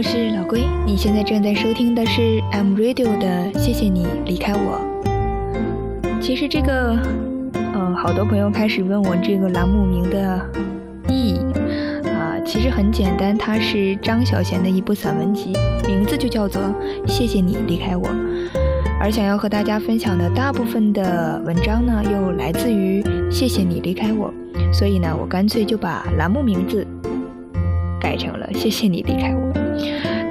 我是老龟，你现在正在收听的是 M Radio 的《谢谢你离开我》。其实这个，嗯，好多朋友开始问我这个栏目名的意义啊，其实很简单，它是张小娴的一部散文集，名字就叫做《谢谢你离开我》。而想要和大家分享的大部分的文章呢，又来自于《谢谢你离开我》，所以呢，我干脆就把栏目名字改成了《谢谢你离开我》。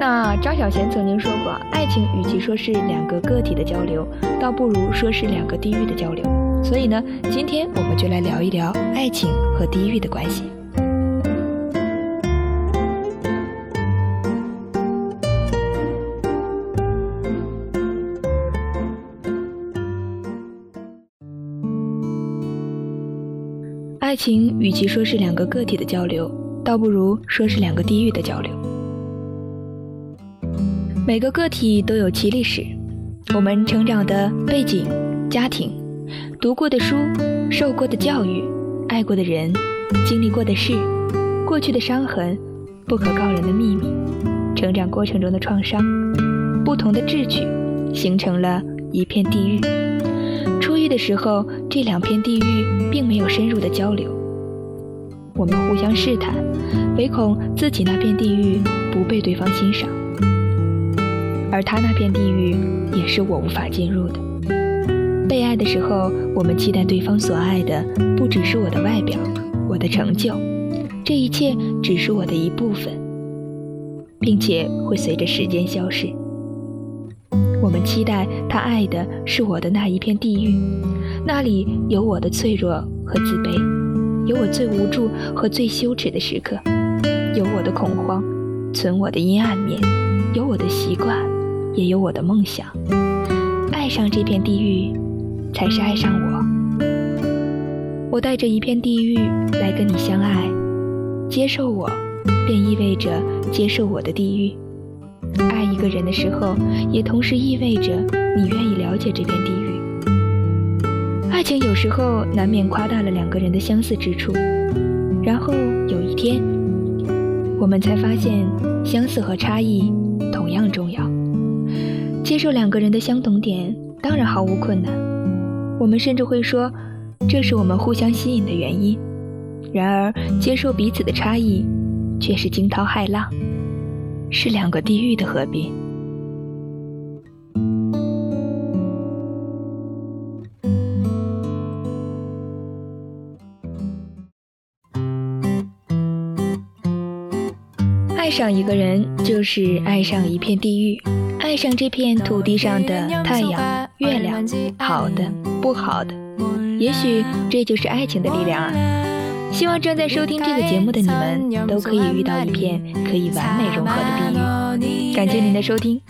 那张小娴曾经说过，爱情与其说是两个个体的交流，倒不如说是两个地域的交流。所以呢，今天我们就来聊一聊爱情和地域的关系。爱情与其说是两个个体的交流，倒不如说是两个地域的交流。每个个体都有其历史，我们成长的背景、家庭、读过的书、受过的教育、爱过的人、经历过的事、过去的伤痕、不可告人的秘密、成长过程中的创伤、不同的志趣，形成了一片地狱。初遇的时候，这两片地狱并没有深入的交流，我们互相试探，唯恐自己那片地狱不被对方欣赏，而他那片地狱也是我无法进入的。被爱的时候，我们期待对方所爱的不只是我的外表、我的成就，这一切只是我的一部分，并且会随着时间消失。我们期待他爱的是我的那一片地狱，那里有我的脆弱和自卑，有我最无助和最羞耻的时刻，有我的恐慌，存我的阴暗面，有我的习惯，也有我的梦想。爱上这片地狱，才是爱上我。我带着一片地狱来跟你相爱，接受我，便意味着接受我的地狱。爱一个人的时候，也同时意味着你愿意了解这片地狱。爱情有时候难免夸大了两个人的相似之处，然后有一天，我们才发现相似和差异同样重要。接受两个人的相同点，当然毫无困难。我们甚至会说，这是我们互相吸引的原因。然而，接受彼此的差异，却是惊涛骇浪。是两个地狱的合并。爱上一个人，就是爱上一片地狱，爱上这片土地上的太阳、月亮，好的，不好的，也许这就是爱情的力量啊。希望正在收听这个节目的你们都可以遇到一片可以完美融合的地狱。感谢您的收听，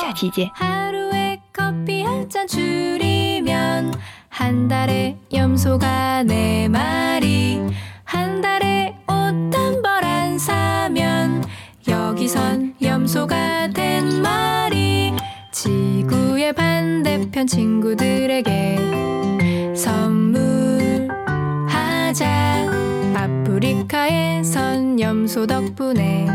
下期见。 친구들에게 선물하자. 파프리카의 선염소 덕분에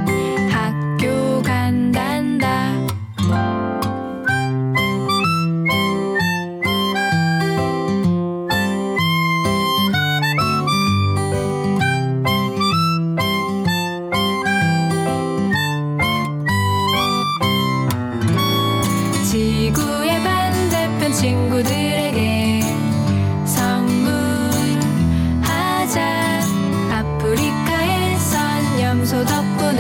친구들에게 선물하자. 아프리카의 선 염소 덕분